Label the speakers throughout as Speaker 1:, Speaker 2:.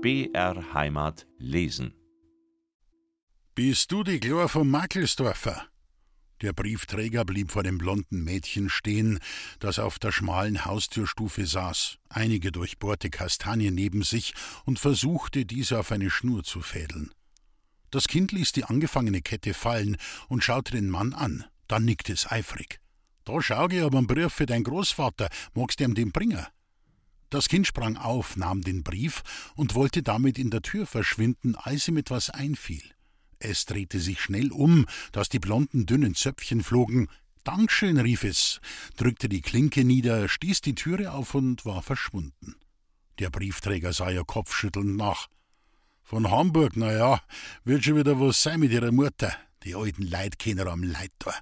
Speaker 1: BR Heimat lesen.
Speaker 2: Bist du die Glor vom Mackelsdorfer? Der Briefträger blieb vor dem blonden Mädchen stehen, das auf der schmalen Haustürstufe saß, einige durchbohrte Kastanien neben sich und versuchte, diese auf eine Schnur zu fädeln. Das Kind ließ die angefangene Kette fallen und schaute den Mann an, dann nickte es eifrig. Da schau ich aber einen Brief für dein Großvater, magst du ihm den bringen? Das Kind sprang auf, nahm den Brief und wollte damit in der Tür verschwinden, als ihm etwas einfiel. Es drehte sich schnell um, dass die blonden, dünnen Zöpfchen flogen. Dankeschön, rief es, drückte die Klinke nieder, stieß die Türe auf und war verschwunden. Der Briefträger sah ihr kopfschüttelnd nach. Von Hamburg, na ja, wird schon wieder was sein mit ihrer Mutter, die alten Leitkenner am Leittor.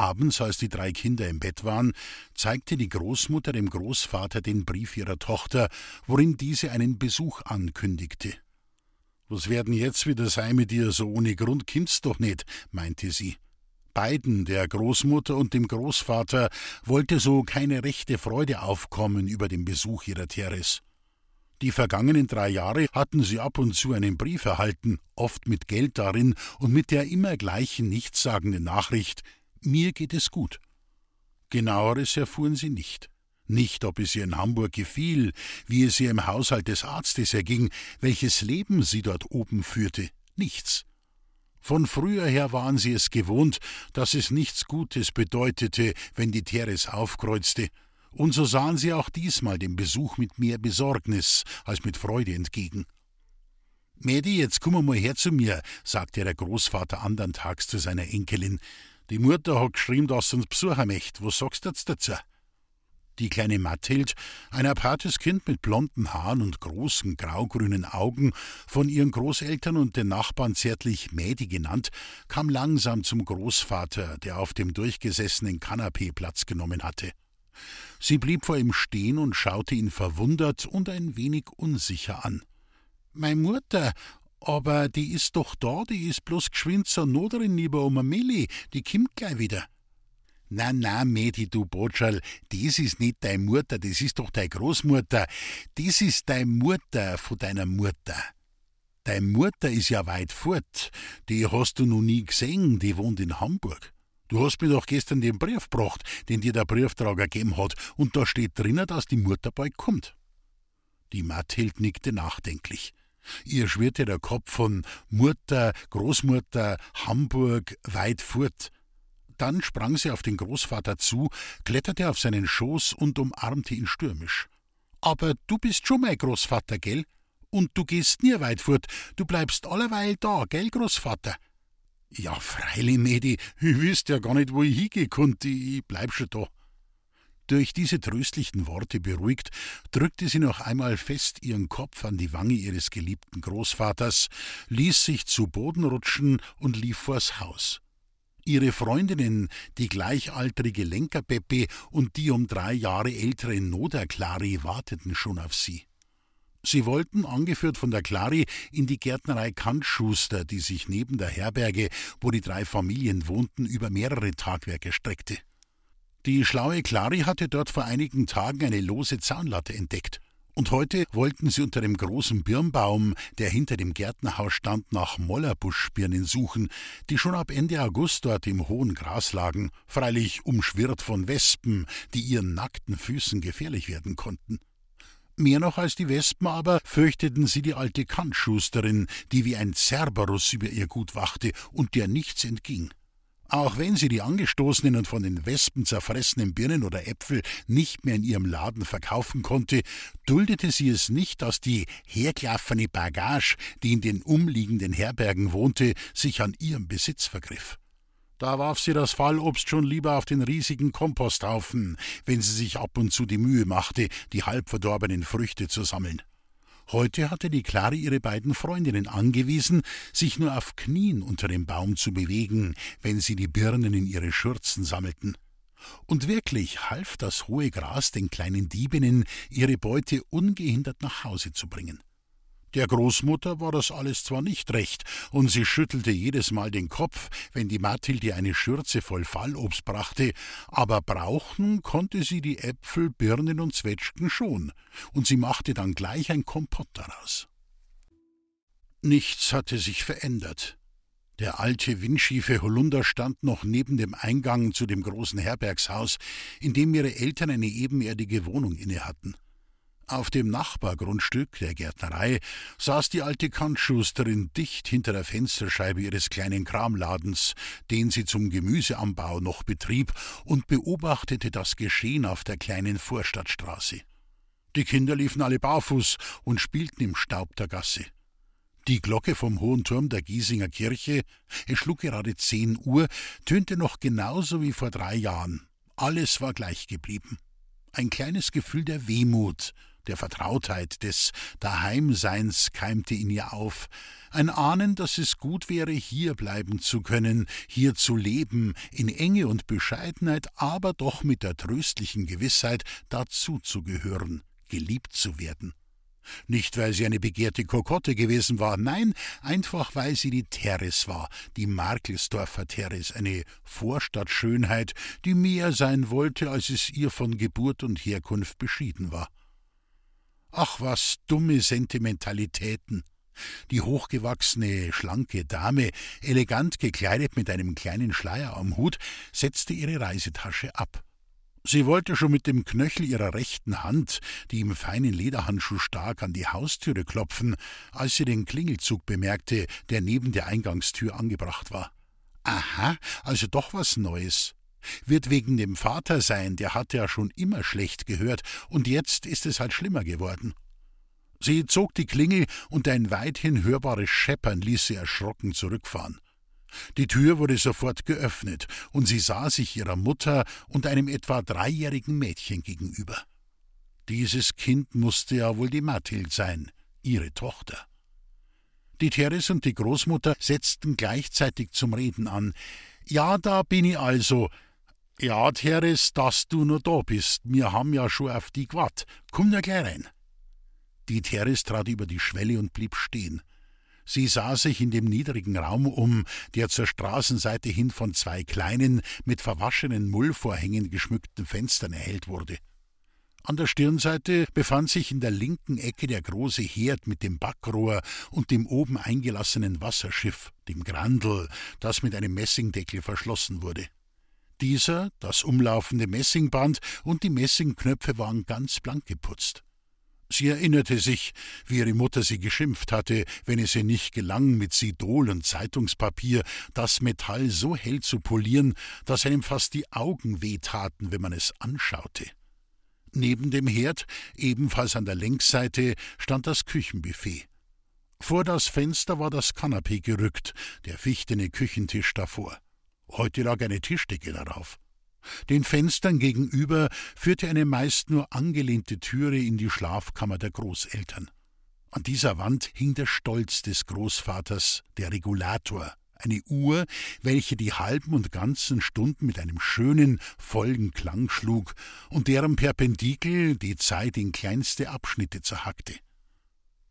Speaker 2: Abends, als die drei Kinder im Bett waren, zeigte die Großmutter dem Großvater den Brief ihrer Tochter, worin diese einen Besuch ankündigte. Was werden jetzt wieder sein mit ihr, so ohne Grund kind's doch nicht, meinte sie. Beiden, der Großmutter und dem Großvater, wollte so keine rechte Freude aufkommen über den Besuch ihrer Teres. Die vergangenen drei Jahre hatten sie ab und zu einen Brief erhalten, oft mit Geld darin und mit der immer gleichen nichtssagenden Nachricht Mir geht es gut. Genaueres erfuhren sie nicht nicht, ob es ihr in Hamburg gefiel, wie es ihr im Haushalt des Arztes erging, welches Leben sie dort oben führte, nichts. Von früher her waren sie es gewohnt, dass es nichts Gutes bedeutete, wenn die Teres aufkreuzte, und so sahen sie auch diesmal dem Besuch mit mehr Besorgnis als mit Freude entgegen. Mädi, jetzt komm mal her zu mir, sagte der Großvater andern Tags zu seiner Enkelin. Die Mutter hat geschrieben, dass sie uns besuchen möchte. Was sagst du jetzt dazu? Die kleine Mathild, ein apartes Kind mit blonden Haaren und großen graugrünen Augen, von ihren Großeltern und den Nachbarn zärtlich Mädi genannt, kam langsam zum Großvater, der auf dem durchgesessenen Kanapee Platz genommen hatte. Sie blieb vor ihm stehen und schaute ihn verwundert und ein wenig unsicher an. Mei Mutter, aber die ist doch da, die ist bloß geschwind zur Noderin lieber um Milli, die kimmt gleich wieder. Na, na, Mädi, du Botscherl, das ist nicht deine Mutter, das ist doch deine Großmutter. Das ist deine Mutter von deiner Mutter. Deine Mutter ist ja weit fort. Die hast du noch nie gesehen, die wohnt in Hamburg. Du hast mir doch gestern den Brief gebracht, den dir der Brieftrager gegeben hat, und da steht drinnen, dass die Mutter bald kommt. Die Mathild nickte nachdenklich. Ihr schwirrte der Kopf von Mutter, Großmutter, Hamburg, weit fort. Dann sprang sie auf den Großvater zu, kletterte auf seinen Schoß und umarmte ihn stürmisch. Aber du bist schon mein Großvater, gell? Und du gehst nie weit fort, du bleibst alleweil da, gell, Großvater? Ja, freilich, Mädi, ich wüsste ja gar nicht, wo ich hingehen konnte, ich bleib schon da. Durch diese tröstlichen Worte beruhigt, drückte sie noch einmal fest ihren Kopf an die Wange ihres geliebten Großvaters, ließ sich zu Boden rutschen und lief vors Haus. Ihre Freundinnen, die gleichaltrige Lenkerbeppi und die um drei Jahre ältere Noder-Clari, warteten schon auf sie. Sie wollten, angeführt von der Clari, in die Gärtnerei Kantschuster, die sich neben der Herberge, wo die drei Familien wohnten, über mehrere Tagwerke streckte. Die schlaue Clari hatte dort vor einigen Tagen eine lose Zaunlatte entdeckt. Und heute wollten sie unter dem großen Birnbaum, der hinter dem Gärtnerhaus stand, nach Mollerbuschbirnen suchen, die schon ab Ende August dort im hohen Gras lagen, freilich umschwirrt von Wespen, die ihren nackten Füßen gefährlich werden konnten. Mehr noch als die Wespen aber fürchteten sie die alte Kantschusterin, die wie ein Cerberus über ihr Gut wachte und der nichts entging. Auch wenn sie die angestoßenen und von den Wespen zerfressenen Birnen oder Äpfel nicht mehr in ihrem Laden verkaufen konnte, duldete sie es nicht, dass die herklaffene Bagage, die in den umliegenden Herbergen wohnte, sich an ihrem Besitz vergriff. Da warf sie das Fallobst schon lieber auf den riesigen Komposthaufen, wenn sie sich ab und zu die Mühe machte, die halbverdorbenen Früchte zu sammeln. Heute hatte die Klare ihre beiden Freundinnen angewiesen, sich nur auf Knien unter dem Baum zu bewegen, wenn sie die Birnen in ihre Schürzen sammelten. Und wirklich half das hohe Gras den kleinen Diebinnen, ihre Beute ungehindert nach Hause zu bringen. Der Großmutter war das alles zwar nicht recht, und sie schüttelte jedes Mal den Kopf, wenn die Mathilde eine Schürze voll Fallobst brachte, aber brauchen konnte sie die Äpfel, Birnen und Zwetschgen schon, und sie machte dann gleich ein Kompott daraus. Nichts hatte sich verändert. Der alte, windschiefe Holunder stand noch neben dem Eingang zu dem großen Herbergshaus, in dem ihre Eltern eine ebenerdige Wohnung innehatten. Auf dem Nachbargrundstück der Gärtnerei saß die alte Kantschusterin dicht hinter der Fensterscheibe ihres kleinen Kramladens, den sie zum Gemüseanbau noch betrieb, und beobachtete das Geschehen auf der kleinen Vorstadtstraße. Die Kinder liefen alle barfuß und spielten im Staub der Gasse. Die Glocke vom hohen Turm der Giesinger Kirche, es schlug gerade zehn Uhr, tönte noch genauso wie vor drei Jahren. Alles war gleich geblieben. Ein kleines Gefühl der Wehmut, der Vertrautheit, des Daheimseins keimte in ihr auf, ein Ahnen, dass es gut wäre, hier bleiben zu können, hier zu leben, in Enge und Bescheidenheit, aber doch mit der tröstlichen Gewissheit, dazu zu gehören, geliebt zu werden. Nicht, weil sie eine begehrte Kokotte gewesen war, nein, einfach weil sie die Teres war, die Markelsdorfer Teres, eine Vorstadtschönheit, die mehr sein wollte, als es ihr von Geburt und Herkunft beschieden war. Ach, was dumme Sentimentalitäten. Die hochgewachsene, schlanke Dame, elegant gekleidet mit einem kleinen Schleier am Hut, setzte ihre Reisetasche ab. Sie wollte schon mit dem Knöchel ihrer rechten Hand, die im feinen Lederhandschuh stak, an die Haustüre klopfen, als sie den Klingelzug bemerkte, der neben der Eingangstür angebracht war. Aha, also doch was Neues. Wird wegen dem Vater sein, der hatte ja schon immer schlecht gehört, und jetzt ist es halt schlimmer geworden. Sie zog die Klingel und ein weithin hörbares Scheppern ließ sie erschrocken zurückfahren. Die Tür wurde sofort geöffnet, und sie sah sich ihrer Mutter und einem etwa dreijährigen Mädchen gegenüber. Dieses Kind musste ja wohl die Mathild sein, ihre Tochter. Die Teres und die Großmutter setzten gleichzeitig zum Reden an. Ja, da bin ich also, ja, Teres, dass du noch da bist. Wir haben ja schon auf die gewartet. Komm nur gleich rein. Die Teres trat über die Schwelle und blieb stehen. Sie sah sich in dem niedrigen Raum um, der zur Straßenseite hin von zwei kleinen, mit verwaschenen Mullvorhängen geschmückten Fenstern erhellt wurde. An der Stirnseite befand sich in der linken Ecke der große Herd mit dem Backrohr und dem oben eingelassenen Wasserschiff, dem Grandel, das mit einem Messingdeckel verschlossen wurde. Dieser, das umlaufende Messingband und die Messingknöpfe waren ganz blank geputzt. Sie erinnerte sich, wie ihre Mutter sie geschimpft hatte, wenn es ihr nicht gelang, mit Sidol und Zeitungspapier das Metall so hell zu polieren, dass einem fast die Augen wehtaten, wenn man es anschaute. Neben dem Herd, ebenfalls an der Längsseite, stand das Küchenbuffet. Vor das Fenster war das Kanapee gerückt, der fichtene Küchentisch davor. Heute lag eine Tischdecke darauf. Den Fenstern gegenüber führte eine meist nur angelehnte Türe in die Schlafkammer der Großeltern. An dieser Wand hing der Stolz des Großvaters, der Regulator, eine Uhr, welche die halben und ganzen Stunden mit einem schönen, vollen Klang schlug und deren Perpendikel die Zeit in kleinste Abschnitte zerhackte.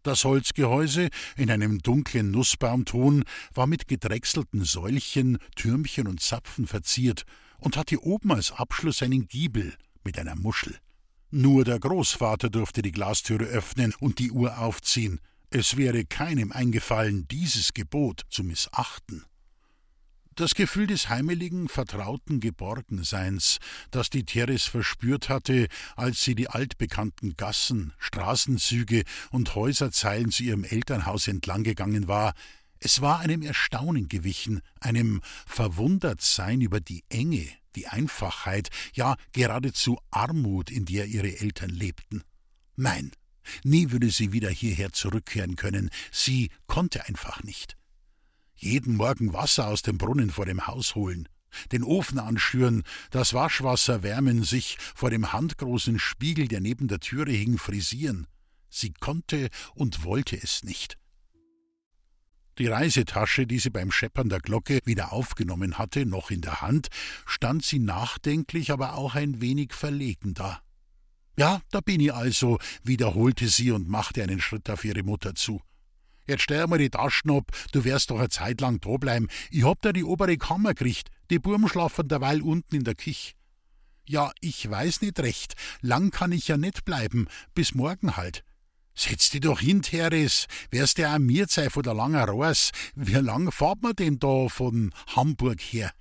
Speaker 2: Das Holzgehäuse in einem dunklen Nussbaumton war mit gedrechselten Säulchen, Türmchen und Zapfen verziert und hatte oben als Abschluss einen Giebel mit einer Muschel. Nur der Großvater durfte die Glastüre öffnen und die Uhr aufziehen. Es wäre keinem eingefallen, dieses Gebot zu missachten. Das Gefühl des heimeligen, vertrauten Geborgenseins, das die Teres verspürt hatte, als sie die altbekannten Gassen, Straßenzüge und Häuserzeilen zu ihrem Elternhaus entlanggegangen war, es war einem Erstaunen gewichen, einem Verwundertsein über die Enge, die Einfachheit, ja geradezu Armut, in der ihre Eltern lebten. Nein, nie würde sie wieder hierher zurückkehren können, sie konnte einfach nicht jeden Morgen Wasser aus dem Brunnen vor dem Haus holen, den Ofen anschüren, das Waschwasser wärmen, sich vor dem handgroßen Spiegel, der neben der Türe hing, frisieren. Sie konnte und wollte es nicht. Die Reisetasche, die sie beim Scheppern der Glocke wieder aufgenommen hatte, noch in der Hand, stand sie nachdenklich, aber auch ein wenig verlegen da. Ja, da bin ich also, wiederholte sie und machte einen Schritt auf ihre Mutter zu. Jetzt stell mal die Taschen ab, du wirst doch eine Zeit lang da bleiben. Ich hab da die obere Kammer gekriegt. Die Burm schlafen derweil unten in der Kich. Ja, ich weiß nicht recht. Lang kann ich ja nicht bleiben. Bis morgen halt. Setz dich doch hin, Teres. Wärst ja auch mir Zeit von der langen Rohrs. Wie lang fahrt man denn da von Hamburg her?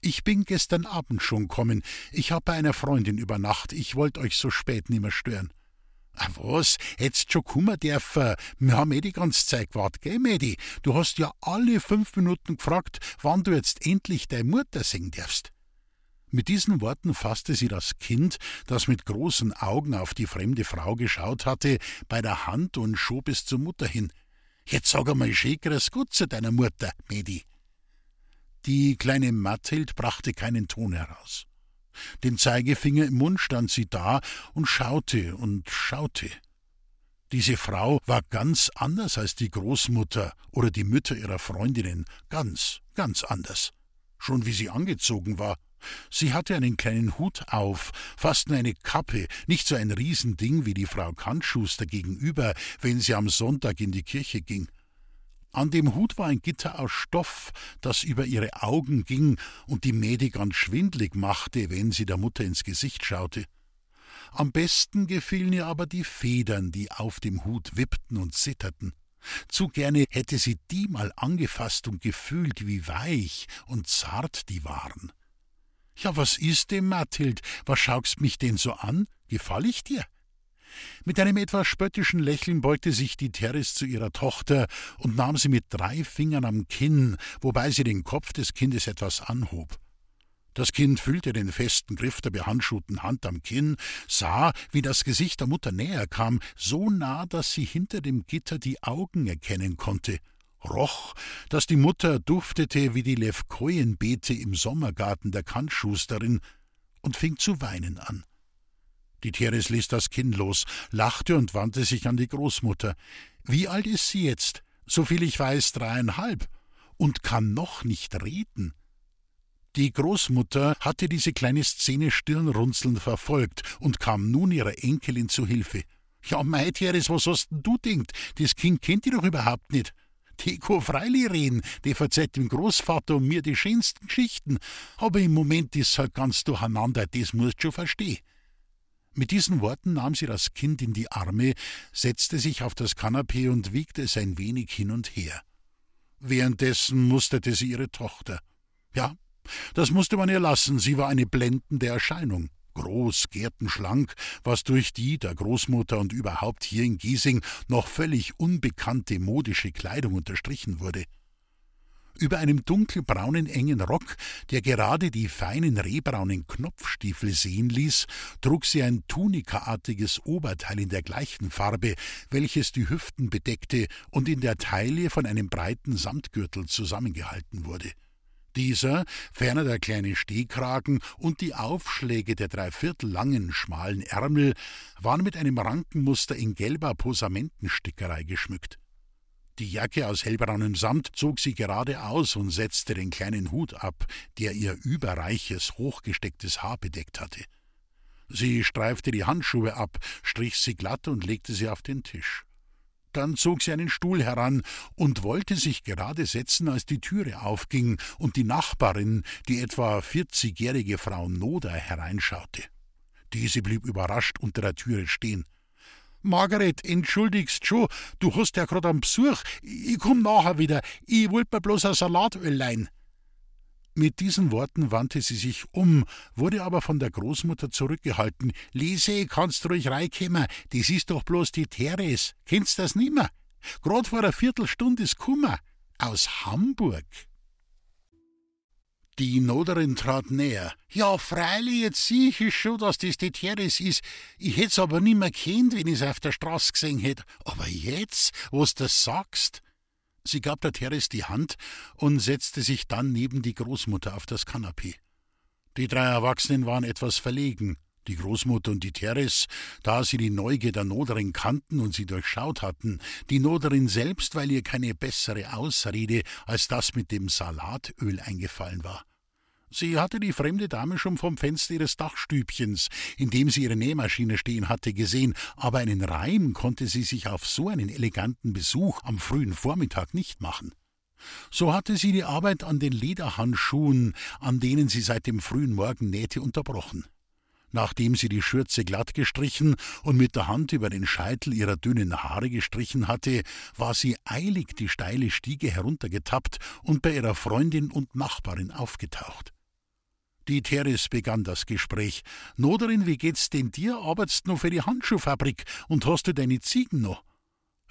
Speaker 2: Ich bin gestern Abend schon kommen. Ich hab bei einer Freundin über Nacht. Ich wollt euch so spät nimmer stören. Ah, was? Hättest schon kummer dürfen. Wir haben eh die ganze Zeit gewartet, gell, Medi? Du hast ja alle fünf Minuten gefragt, wann du jetzt endlich deine Mutter singen darfst. Mit diesen Worten fasste sie das Kind, das mit großen Augen auf die fremde Frau geschaut hatte, bei der Hand und schob es zur Mutter hin. Jetzt sag einmal schäkeres Gut zu deiner Mutter, Medi. Die kleine Mathild brachte keinen Ton heraus. Den Zeigefinger im Mund stand sie da und schaute und schaute. Diese Frau war ganz anders als die Großmutter oder die Mütter ihrer Freundinnen, ganz, ganz anders. Schon wie sie angezogen war. Sie hatte einen kleinen Hut auf, fast nur eine Kappe, nicht so ein Riesending wie die Frau Kantschuster gegenüber, wenn sie am Sonntag in die Kirche ging. An dem Hut war ein Gitter aus Stoff, das über ihre Augen ging und die Mädi ganz schwindlig machte, wenn sie der Mutter ins Gesicht schaute. Am besten gefielen ihr aber die Federn, die auf dem Hut wippten und zitterten. Zu gerne hätte sie die mal angefasst und gefühlt, wie weich und zart die waren. Ja, was ist dem, Mathild? Was schaust mich denn so an? Gefall ich dir? Mit einem etwas spöttischen Lächeln beugte sich die Teres zu ihrer Tochter und nahm sie mit drei Fingern am Kinn, wobei sie den Kopf des Kindes etwas anhob. Das Kind fühlte den festen Griff der behandschuhten Hand am Kinn, sah, wie das Gesicht der Mutter näher kam, so nah, dass sie hinter dem Gitter die Augen erkennen konnte, roch, dass die Mutter duftete wie die Levkojenbeete im Sommergarten der Kantschusterin und fing zu weinen an. Die Teres ließ das Kinn los, lachte und wandte sich an die Großmutter. Wie alt ist sie jetzt? Soviel ich weiß, dreieinhalb. Und kann noch nicht reden. Die Großmutter hatte diese kleine Szene stirnrunzelnd verfolgt und kam nun ihrer Enkelin zu Hilfe. Ja, mei, Teres, was hast denn du denkt? Das Kind kennt die doch überhaupt nicht. Die kann freilich reden, die verzeiht dem Großvater und mir die schönsten Geschichten. Aber im Moment ist halt ganz durcheinander, das musst du schon verstehen. Mit diesen Worten nahm sie das Kind in die Arme, setzte sich auf das Kanapee und wiegte es ein wenig hin und her. Währenddessen musterte sie ihre Tochter. Ja, das musste man ihr lassen, sie war eine blendende Erscheinung. Groß, gärtenschlank, was durch die der Großmutter und überhaupt hier in Giesing noch völlig unbekannte modische Kleidung unterstrichen wurde. Über einem dunkelbraunen engen Rock, der gerade die feinen rehbraunen Knopfstiefel sehen ließ, trug sie ein tunikaartiges Oberteil in der gleichen Farbe, welches die Hüften bedeckte und in der Taille von einem breiten Samtgürtel zusammengehalten wurde. Dieser, ferner der kleine Stehkragen und die Aufschläge der dreiviertel langen, schmalen Ärmel waren mit einem Rankenmuster in gelber Posamentenstickerei geschmückt. Die Jacke aus hellbraunem Samt zog sie gerade aus und setzte den kleinen Hut ab, der ihr überreiches, hochgestecktes Haar bedeckt hatte. Sie streifte die Handschuhe ab, strich sie glatt und legte sie auf den Tisch. Dann zog sie einen Stuhl heran und wollte sich gerade setzen, als die Türe aufging und die Nachbarin, die etwa vierzigjährige Frau Noder, hereinschaute. Diese blieb überrascht unter der Türe stehen. Margaret, entschuldigst schon, du hast ja grad einen Besuch. Ich komm nachher wieder. Ich wollt mir bloß ein Salatöl leihen. Mit diesen Worten wandte sie sich um, wurde aber von der Großmutter zurückgehalten. Lise, kannst ruhig reinkommen, das ist doch bloß die Teres. Kennst das nimmer? Grad vor einer Viertelstunde ist Kummer. Aus Hamburg. Die Noderin trat näher. Ja, freilich, jetzt sieh ich schon, dass das die Teres ist. Ich hätt's aber nimmer kennt, wenn ich's auf der Straße gesehen hätt. Aber jetzt, wo's das sagst? Sie gab der Teres die Hand und setzte sich dann neben die Großmutter auf das Kanapee. Die drei Erwachsenen waren etwas verlegen. Die Großmutter und die Teres, da sie die Neugier der Noderin kannten und sie durchschaut hatten, die Noderin selbst, weil ihr keine bessere Ausrede als das mit dem Salatöl eingefallen war. Sie hatte die fremde Dame schon vom Fenster ihres Dachstübchens, in dem sie ihre Nähmaschine stehen hatte, gesehen, aber einen Reim konnte sie sich auf so einen eleganten Besuch am frühen Vormittag nicht machen. So hatte sie die Arbeit an den Lederhandschuhen, an denen sie seit dem frühen Morgen nähte, unterbrochen. Nachdem sie die Schürze glatt gestrichen und mit der Hand über den Scheitel ihrer dünnen Haare gestrichen hatte, war sie eilig die steile Stiege heruntergetappt und bei ihrer Freundin und Nachbarin aufgetaucht. Die Teres begann das Gespräch. Noderin, wie geht's denn dir? Arbeitst noch für die Handschuhfabrik und hast du deine Ziegen noch?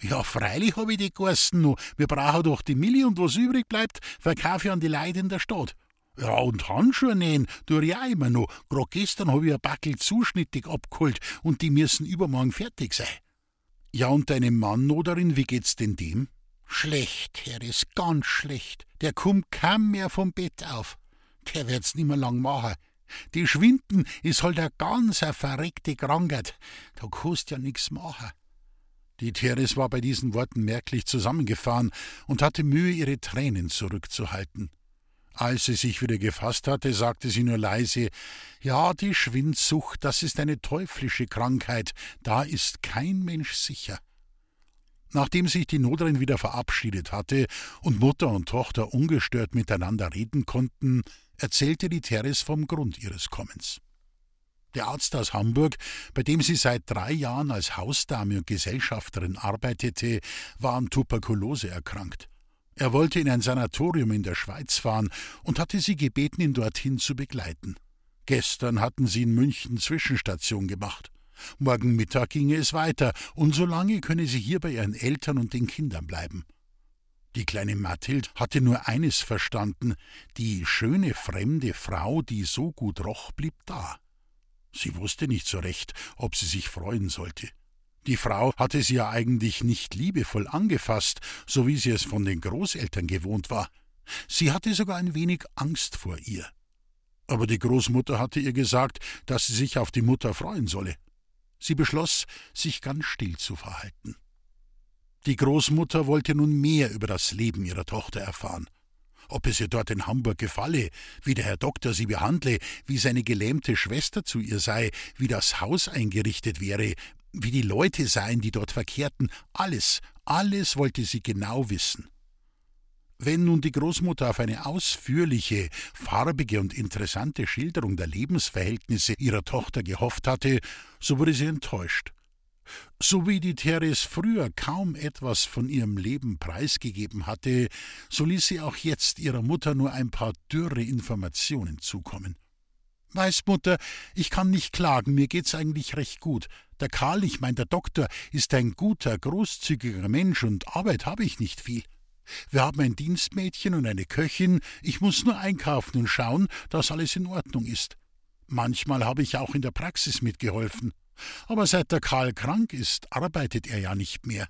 Speaker 2: Ja, freilich hab ich die Garsten noch. Wir brauchen doch die Milli und was übrig bleibt, verkaufe ich an die Leute in der Stadt. Ja, und Handschuhe nähen, tue ich auch immer noch. Grad gestern hab ich ein Backel zuschnittig abgeholt und die müssen übermorgen fertig sein. Ja, und deinem Mann, Noderin, wie geht's denn dem? Schlecht, Herr, ist ganz schlecht. Der kommt kaum mehr vom Bett auf der wird's nimmer lang machen. Die Schwinden is halt a ganz a verreckte Krankheit. Da kannst ja nix machen. Die Teres war bei diesen Worten merklich zusammengefahren und hatte Mühe, ihre Tränen zurückzuhalten. Als sie sich wieder gefasst hatte, sagte sie nur leise Ja, die Schwindsucht, das ist eine teuflische Krankheit, da ist kein Mensch sicher. Nachdem sich die Notrin wieder verabschiedet hatte und Mutter und Tochter ungestört miteinander reden konnten, erzählte die Teres vom Grund ihres Kommens. Der Arzt aus Hamburg, bei dem sie seit drei Jahren als Hausdame und Gesellschafterin arbeitete, war an Tuberkulose erkrankt. Er wollte in ein Sanatorium in der Schweiz fahren und hatte sie gebeten, ihn dorthin zu begleiten. Gestern hatten sie in München Zwischenstation gemacht. Morgen Mittag ginge es weiter, und so lange könne sie hier bei ihren Eltern und den Kindern bleiben. Die kleine Mathild hatte nur eines verstanden, die schöne fremde Frau, die so gut roch, blieb da. Sie wusste nicht so recht, ob sie sich freuen sollte. Die Frau hatte sie ja eigentlich nicht liebevoll angefasst, so wie sie es von den Großeltern gewohnt war. Sie hatte sogar ein wenig Angst vor ihr. Aber die Großmutter hatte ihr gesagt, dass sie sich auf die Mutter freuen solle. Sie beschloss, sich ganz still zu verhalten. Die Großmutter wollte nun mehr über das Leben ihrer Tochter erfahren. Ob es ihr dort in Hamburg gefalle, wie der Herr Doktor sie behandle, wie seine gelähmte Schwester zu ihr sei, wie das Haus eingerichtet wäre, wie die Leute seien, die dort verkehrten, alles, alles wollte sie genau wissen. Wenn nun die Großmutter auf eine ausführliche, farbige und interessante Schilderung der Lebensverhältnisse ihrer Tochter gehofft hatte, so wurde sie enttäuscht. So wie die Therese früher kaum etwas von ihrem Leben preisgegeben hatte, so ließ sie auch jetzt ihrer Mutter nur ein paar dürre Informationen zukommen. Weiß, Mutter, ich kann nicht klagen, mir geht's eigentlich recht gut. Der Karl, ich mein der Doktor, ist ein guter, großzügiger Mensch und Arbeit habe ich nicht viel. Wir haben ein Dienstmädchen und eine Köchin, ich muss nur einkaufen und schauen, dass alles in Ordnung ist. Manchmal habe ich auch in der Praxis mitgeholfen. Aber seit der Karl krank ist, arbeitet er ja nicht mehr.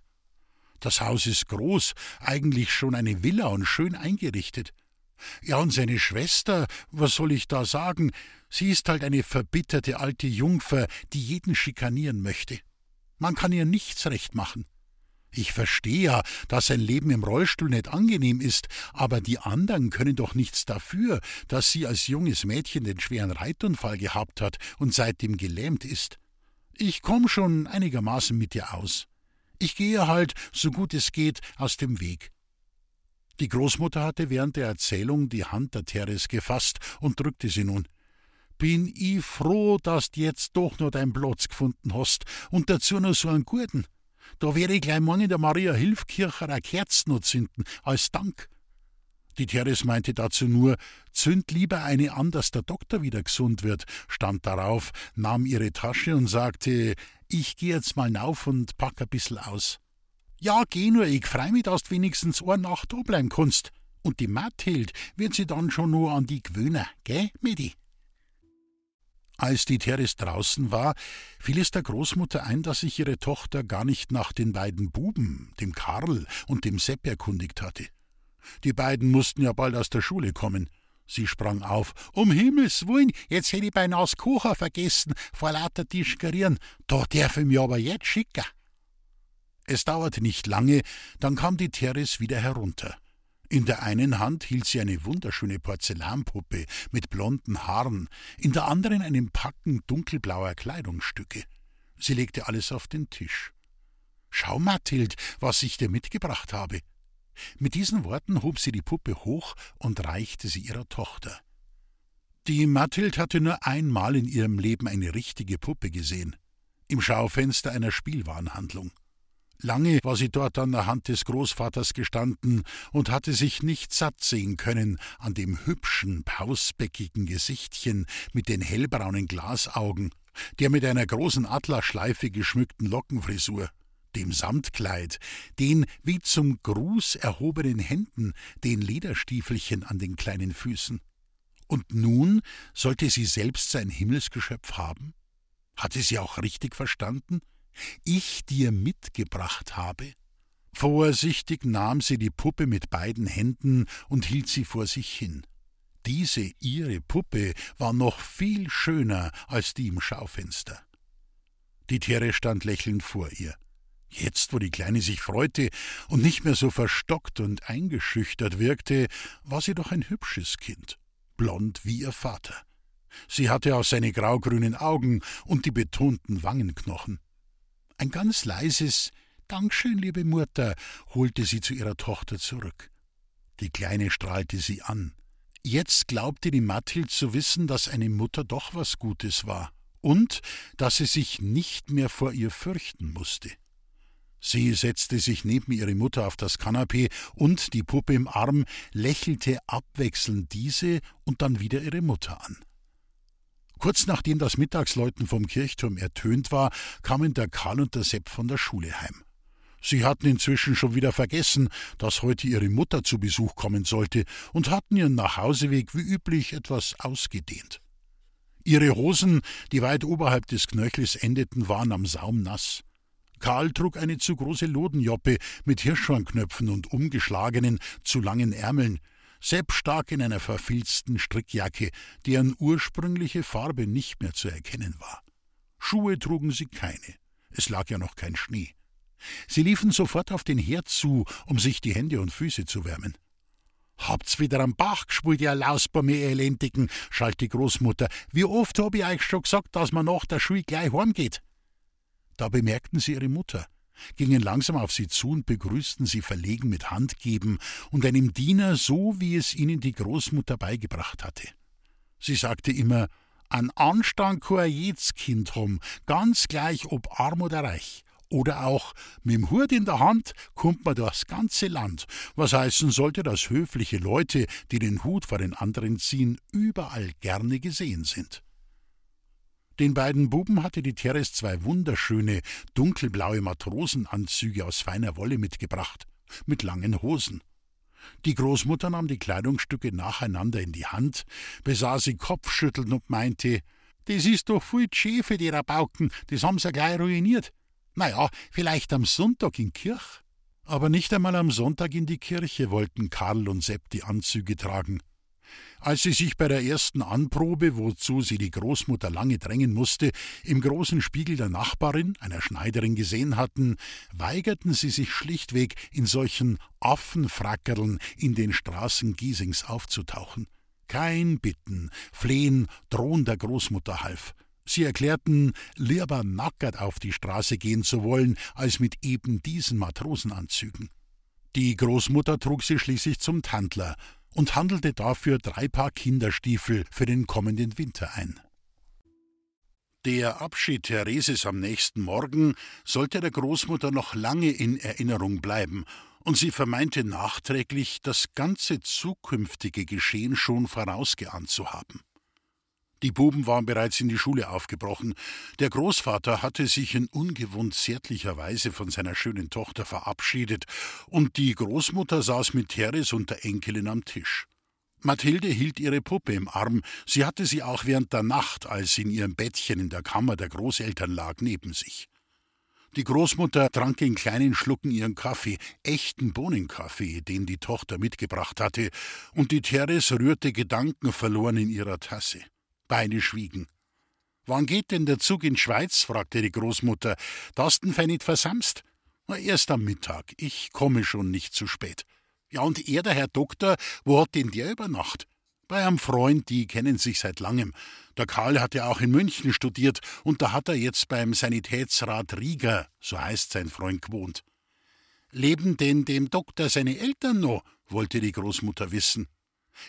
Speaker 2: Das Haus ist groß, eigentlich schon eine Villa und schön eingerichtet. Ja, und seine Schwester, was soll ich da sagen? Sie ist halt eine verbitterte alte Jungfer, die jeden schikanieren möchte. Man kann ihr nichts recht machen. Ich verstehe ja, dass ein Leben im Rollstuhl nicht angenehm ist, aber die anderen können doch nichts dafür, dass sie als junges Mädchen den schweren Reitunfall gehabt hat und seitdem gelähmt ist. Ich komm schon einigermaßen mit dir aus. Ich gehe halt, so gut es geht, aus dem Weg. Die Großmutter hatte während der Erzählung die Hand der Teres gefasst und drückte sie nun. Bin ich froh, dass du jetzt doch noch deinen Platz gefunden hast und dazu noch so einen guten. Da werde ich gleich morgen in der Maria Hilfkirche eine Kerzen noch zünden, als Dank. Die Teres meinte dazu nur, zünd lieber eine an, dass der Doktor wieder gesund wird, stand darauf, nahm ihre Tasche und sagte, ich geh jetzt mal nauf und pack ein bissel aus. Ja, geh nur, ich freu mich, dass du wenigstens eine Nacht da bleiben kannst. Und die Mathild wird sie dann schon nur an die gewöhnen, gell, Medi? Als die Teres draußen war, fiel es der Großmutter ein, dass sich ihre Tochter gar nicht nach den beiden Buben, dem Karl und dem Sepp, erkundigt hatte. Die beiden mussten ja bald aus der Schule kommen. Sie sprang auf. Um Himmels Willen, jetzt hätte ich beinahe das Kocher vergessen, vor lauter Tischgerieren. Da darf ich mich aber jetzt schicken. Es dauerte nicht lange, dann kam die Teres wieder herunter. In der einen Hand hielt sie eine wunderschöne Porzellanpuppe mit blonden Haaren, in der anderen einen Packen dunkelblauer Kleidungsstücke. Sie legte alles auf den Tisch. Schau, Mathild, was ich dir mitgebracht habe. Mit diesen Worten hob sie die Puppe hoch und reichte sie ihrer Tochter. Die Mathild hatte nur einmal in ihrem Leben eine richtige Puppe gesehen, im Schaufenster einer Spielwarenhandlung. Lange war sie dort an der Hand des Großvaters gestanden und hatte sich nicht satt sehen können an dem hübschen, pausbäckigen Gesichtchen mit den hellbraunen Glasaugen, der mit einer großen Atlasschleife geschmückten Lockenfrisur, dem Samtkleid, den wie zum Gruß erhobenen Händen, den Lederstiefelchen an den kleinen Füßen. Und nun sollte sie selbst sein Himmelsgeschöpf haben? Hatte sie auch richtig verstanden? Ich dir mitgebracht habe? Vorsichtig nahm sie die Puppe mit beiden Händen und hielt sie vor sich hin. Diese ihre Puppe war noch viel schöner als die im Schaufenster. Die Tiere stand lächelnd vor ihr. Jetzt, wo die Kleine sich freute und nicht mehr so verstockt und eingeschüchtert wirkte, war sie doch ein hübsches Kind, blond wie ihr Vater. Sie hatte auch seine graugrünen Augen und die betonten Wangenknochen. Ein ganz leises Dankeschön, liebe Mutter, holte sie zu ihrer Tochter zurück. Die Kleine strahlte sie an. Jetzt glaubte die Mathild zu wissen, dass eine Mutter doch was Gutes war und dass sie sich nicht mehr vor ihr fürchten musste. Sie setzte sich neben ihre Mutter auf das Kanapee und, die Puppe im Arm, lächelte abwechselnd diese und dann wieder ihre Mutter an. Kurz nachdem das Mittagsläuten vom Kirchturm ertönt war, kamen der Karl und der Sepp von der Schule heim. Sie hatten inzwischen schon wieder vergessen, dass heute ihre Mutter zu Besuch kommen sollte und hatten ihren Nachhauseweg wie üblich etwas ausgedehnt. Ihre Hosen, die weit oberhalb des Knöchels endeten, waren am Saum nass. Karl trug eine zu große Lodenjoppe mit Hirschhornknöpfen und umgeschlagenen, zu langen Ärmeln, Sepp stak in einer verfilzten Strickjacke, deren ursprüngliche Farbe nicht mehr zu erkennen war. Schuhe trugen sie keine, es lag ja noch kein Schnee. Sie liefen sofort auf den Herd zu, um sich die Hände und Füße zu wärmen. Habt's wieder am Bach gespult, ihr Lausbäume, ihr Elendigen, schalt die Großmutter. Wie oft hab ich euch schon gesagt, dass man nach der Schule gleich heimgeht? Da bemerkten sie ihre Mutter gingen langsam auf sie zu und begrüßten sie verlegen mit Handgeben und einem Diener so, wie es ihnen die Großmutter beigebracht hatte. Sie sagte immer, an Anstand kann jedes Kind haben, ganz gleich ob arm oder reich. Oder auch, mit dem Hut in der Hand kommt man durchs ganze Land, was heißen sollte, dass höfliche Leute, die den Hut vor den anderen ziehen, überall gerne gesehen sind. Den beiden Buben hatte die Teres zwei wunderschöne, dunkelblaue Matrosenanzüge aus feiner Wolle mitgebracht, mit langen Hosen. Die Großmutter nahm die Kleidungsstücke nacheinander in die Hand, besah sie kopfschüttelnd und meinte, das ist doch viel schön die Rabauken, das haben sie gleich ruiniert. Na ja, vielleicht am Sonntag in Kirch. Aber nicht einmal am Sonntag in die Kirche wollten Karl und Sepp die Anzüge tragen. Als sie sich bei der ersten Anprobe, wozu sie die Großmutter lange drängen musste, im großen Spiegel der Nachbarin, einer Schneiderin, gesehen hatten, weigerten sie sich schlichtweg, in solchen Affenfrackerln in den Straßen Giesings aufzutauchen. Kein Bitten, Flehen, Drohen der Großmutter half. Sie erklärten, lieber nackert auf die Straße gehen zu wollen, als mit eben diesen Matrosenanzügen. Die Großmutter trug sie schließlich zum Tandler, und handelte dafür drei Paar Kinderstiefel für den kommenden Winter ein. Der Abschied Thereses am nächsten Morgen sollte der Großmutter noch lange in Erinnerung bleiben, und sie vermeinte nachträglich, das ganze zukünftige Geschehen schon vorausgeahnt zu haben. Die Buben waren bereits in die Schule aufgebrochen. Der Großvater hatte sich in ungewohnt zärtlicher Weise von seiner schönen Tochter verabschiedet, und die Großmutter saß mit Teres und der Enkelin am Tisch. Mathilde hielt ihre Puppe im Arm, sie hatte sie auch während der Nacht, als sie in ihrem Bettchen in der Kammer der Großeltern lag, neben sich. Die Großmutter trank in kleinen Schlucken ihren Kaffee, echten Bohnenkaffee, den die Tochter mitgebracht hatte, und die Teres rührte gedankenverloren in ihrer Tasse. Beide schwiegen. Wann geht denn der Zug in Schweiz? fragte die Großmutter. Das denn nicht versamst? Na, erst am Mittag. Ich komme schon nicht zu spät. Ja, und er, der Herr Doktor, wo hat denn der über Nacht? Bei einem Freund, die kennen sich seit langem. Der Karl hat ja auch in München studiert und da hat er jetzt beim Sanitätsrat Rieger, so heißt sein Freund, gewohnt. Leben denn dem Doktor seine Eltern noch? wollte die Großmutter wissen.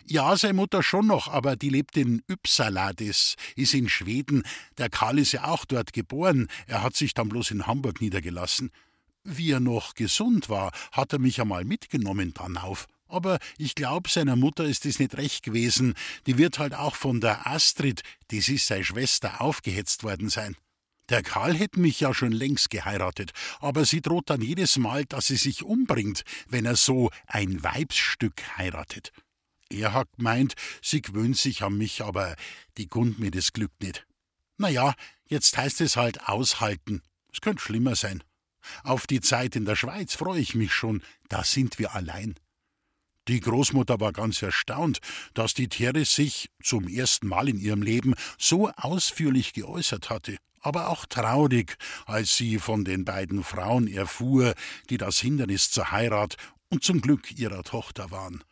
Speaker 2: Ja, seine Mutter schon noch, aber die lebt in Uppsala, das ist in Schweden. Der Karl ist ja auch dort geboren, er hat sich dann bloß in Hamburg niedergelassen. Wie er noch gesund war, hat er mich einmal mitgenommen dann auf. Aber ich glaub, seiner Mutter ist es nicht recht gewesen. Die wird halt auch von der Astrid, das ist seine Schwester, aufgehetzt worden sein. Der Karl hätte mich ja schon längst geheiratet, aber sie droht dann jedes Mal, dass sie sich umbringt, wenn er so ein Weibsstück heiratet. Er hat gemeint, sie gewöhnt sich an mich, aber die gund mir das Glück nicht. Na ja, jetzt heißt es halt aushalten. Es könnte schlimmer sein. Auf die Zeit in der Schweiz freue ich mich schon, da sind wir allein. Die Großmutter war ganz erstaunt, dass die Therese sich zum ersten Mal in ihrem Leben so ausführlich geäußert hatte, aber auch traurig, als sie von den beiden Frauen erfuhr, die das Hindernis zur Heirat und zum Glück ihrer Tochter waren.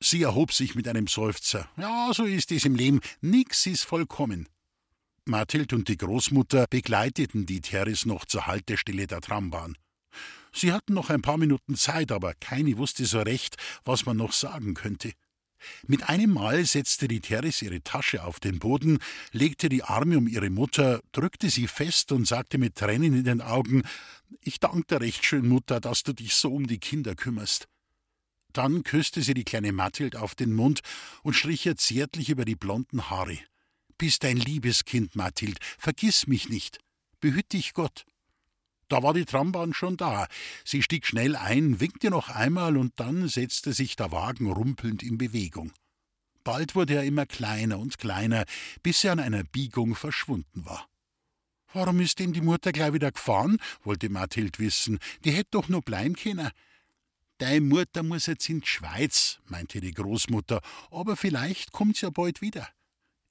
Speaker 2: Sie erhob sich mit einem Seufzer. Ja, so ist es im Leben, nix ist vollkommen. Mathild und die Großmutter begleiteten die Therese noch zur Haltestelle der Trambahn. Sie hatten noch ein paar Minuten Zeit, aber keine wusste so recht, was man noch sagen könnte. Mit einem Mal setzte die Teres ihre Tasche auf den Boden, legte die Arme um ihre Mutter, drückte sie fest und sagte mit Tränen in den Augen Ich danke dir recht schön, Mutter, dass du dich so um die Kinder kümmerst. Dann küsste sie die kleine Mathild auf den Mund und strich ihr zärtlich über die blonden Haare. Bist ein liebes Kind, Mathild, vergiss mich nicht. Behüt dich Gott. Da war die Trambahn schon da. Sie stieg schnell ein, winkte noch einmal und dann setzte sich der Wagen rumpelnd in Bewegung. Bald wurde er immer kleiner und kleiner, bis er an einer Biegung verschwunden war. Warum ist denn die Mutter gleich wieder gefahren? wollte Mathild wissen. Die hätt doch nur bleiben können. Deine Mutter muss jetzt in die Schweiz, meinte die Großmutter, aber vielleicht kommt's ja bald wieder.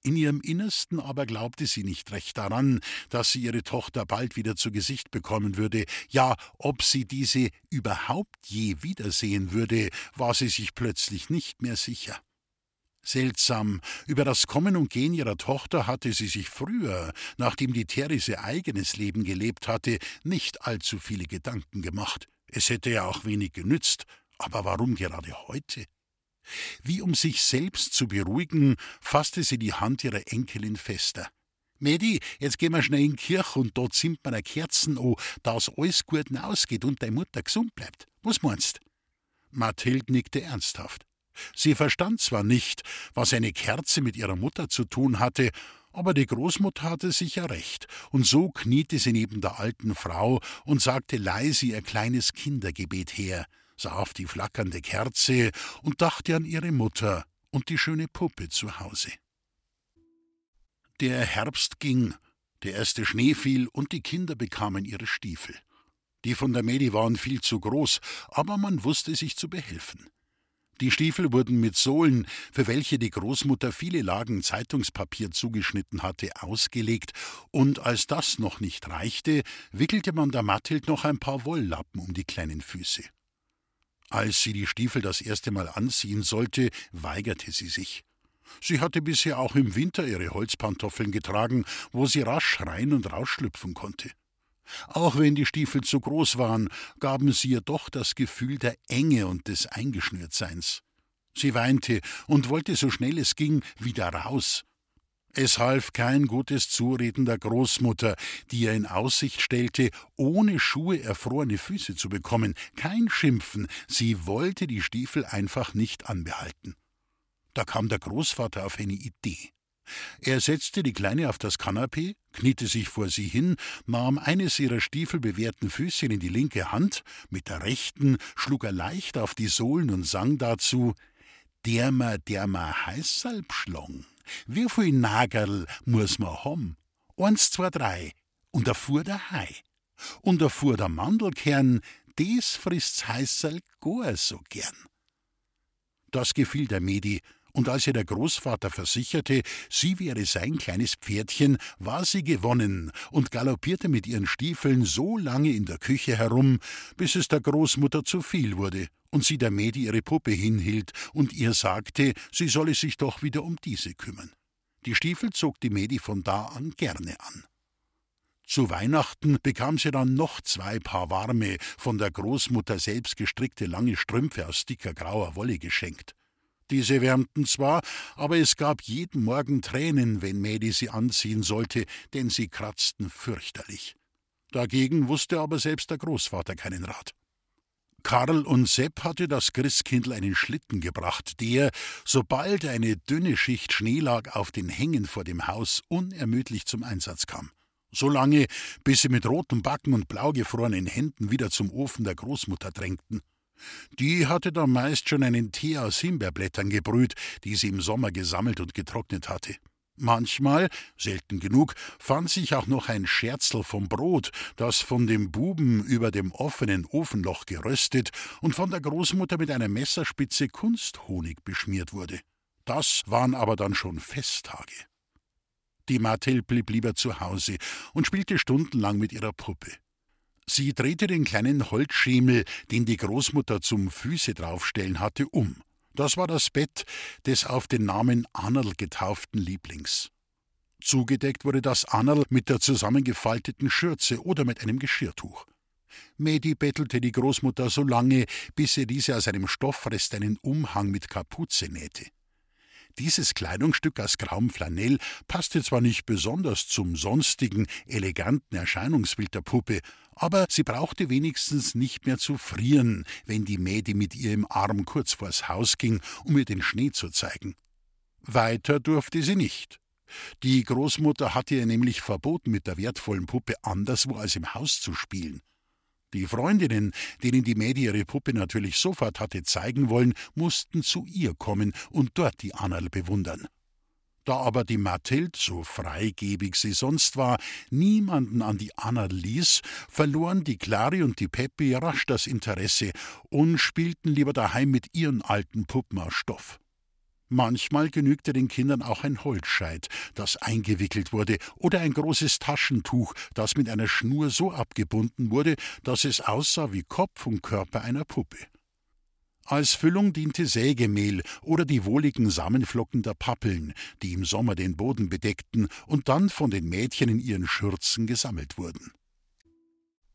Speaker 2: In ihrem Innersten aber glaubte sie nicht recht daran, dass sie ihre Tochter bald wieder zu Gesicht bekommen würde, ja, ob sie diese überhaupt je wiedersehen würde, war sie sich plötzlich nicht mehr sicher. Seltsam, über das Kommen und Gehen ihrer Tochter hatte sie sich früher, nachdem die Therese eigenes Leben gelebt hatte, nicht allzu viele Gedanken gemacht. Es hätte ja auch wenig genützt, aber warum gerade heute? Wie um sich selbst zu beruhigen, fasste sie die Hand ihrer Enkelin fester. Medi, jetzt gehen wir schnell in die Kirche und dort sind wir Kerzen an, dass alles gut ausgeht und deine Mutter gesund bleibt. Was meinst? Mathild nickte ernsthaft. Sie verstand zwar nicht, was eine Kerze mit ihrer Mutter zu tun hatte, aber die Großmutter hatte sicher recht, und so kniete sie neben der alten Frau und sagte leise ihr kleines Kindergebet her sah auf die flackernde Kerze und dachte an ihre Mutter und die schöne Puppe zu Hause. Der Herbst ging, der erste Schnee fiel und die Kinder bekamen ihre Stiefel. Die von der Medi waren viel zu groß, aber man wusste sich zu behelfen. Die Stiefel wurden mit Sohlen, für welche die Großmutter viele Lagen Zeitungspapier zugeschnitten hatte, ausgelegt, und als das noch nicht reichte, wickelte man der Mathild noch ein paar Wolllappen um die kleinen Füße. Als sie die Stiefel das erste Mal anziehen sollte, weigerte sie sich. Sie hatte bisher auch im Winter ihre Holzpantoffeln getragen, wo sie rasch rein und rausschlüpfen konnte. Auch wenn die Stiefel zu groß waren, gaben sie ihr doch das Gefühl der Enge und des Eingeschnürtseins. Sie weinte und wollte so schnell es ging wieder raus, es half kein gutes Zureden der Großmutter, die ihr in Aussicht stellte, ohne Schuhe erfrorene Füße zu bekommen, kein Schimpfen, sie wollte die Stiefel einfach nicht anbehalten. Da kam der Großvater auf eine Idee. Er setzte die Kleine auf das Kanapee, kniete sich vor sie hin, nahm eines ihrer stiefelbewehrten Füßchen in die linke Hand, mit der rechten schlug er leicht auf die Sohlen und sang dazu Derma, derma Heißsalbschlong. Wie viel Nagerl muss man haben? Eins, zwei, drei. Und erfuhr der Hai. Und erfuhr der Mandelkern, des frisst's Heißerl gar so gern. Das gefiel der Medi, und als ihr der Großvater versicherte, sie wäre sein kleines Pferdchen, war sie gewonnen und galoppierte mit ihren Stiefeln so lange in der Küche herum, bis es der Großmutter zu viel wurde und sie der Mädi ihre Puppe hinhielt und ihr sagte, sie solle sich doch wieder um diese kümmern. Die Stiefel zog die Mädi von da an gerne an. Zu Weihnachten bekam sie dann noch zwei Paar warme, von der Großmutter selbst gestrickte lange Strümpfe aus dicker grauer Wolle geschenkt. Diese wärmten zwar, aber es gab jeden Morgen Tränen, wenn Mädi sie anziehen sollte, denn sie kratzten fürchterlich. Dagegen wusste aber selbst der Großvater keinen Rat. Karl und Sepp hatte das Christkindl einen Schlitten gebracht, der, sobald eine dünne Schicht Schnee lag auf den Hängen vor dem Haus, unermüdlich zum Einsatz kam. So lange, bis sie mit roten Backen und blau gefrorenen Händen wieder zum Ofen der Großmutter drängten. Die hatte da meist schon einen Tee aus Himbeerblättern gebrüht, die sie im Sommer gesammelt und getrocknet hatte. Manchmal, selten genug, fand sich auch noch ein Scherzel vom Brot, das von dem Buben über dem offenen Ofenloch geröstet und von der Großmutter mit einer Messerspitze Kunsthonig beschmiert wurde. Das waren aber dann schon Festtage. Die Mathilde blieb lieber zu Hause und spielte stundenlang mit ihrer Puppe. Sie drehte den kleinen Holzschemel, den die Großmutter zum Füße draufstellen hatte, um. Das war das Bett des auf den Namen Annerl getauften Lieblings. Zugedeckt wurde das Annerl mit der zusammengefalteten Schürze oder mit einem Geschirrtuch. Medi bettelte die Großmutter so lange, bis sie diese aus einem Stoffrest einen Umhang mit Kapuze nähte. Dieses Kleidungsstück aus grauem Flanell passte zwar nicht besonders zum sonstigen, eleganten Erscheinungsbild der Puppe, aber sie brauchte wenigstens nicht mehr zu frieren, wenn die Mädi mit ihr im Arm kurz vors Haus ging, um ihr den Schnee zu zeigen. Weiter durfte sie nicht. Die Großmutter hatte ihr nämlich verboten, mit der wertvollen Puppe anderswo als im Haus zu spielen. Die Freundinnen, denen die Mädi ihre Puppe natürlich sofort hatte zeigen wollen, mussten zu ihr kommen und dort die Annerl bewundern. Da aber die Mathild, so freigebig sie sonst war, niemanden an die Annerl ließ, verloren die Clari und die Peppi rasch das Interesse und spielten lieber daheim mit ihren alten Puppen aus Stoff. Manchmal genügte den Kindern auch ein Holzscheit, das eingewickelt wurde, oder ein großes Taschentuch, das mit einer Schnur so abgebunden wurde, dass es aussah wie Kopf und Körper einer Puppe. Als Füllung diente Sägemehl oder die wohligen Samenflocken der Pappeln, die im Sommer den Boden bedeckten und dann von den Mädchen in ihren Schürzen gesammelt wurden.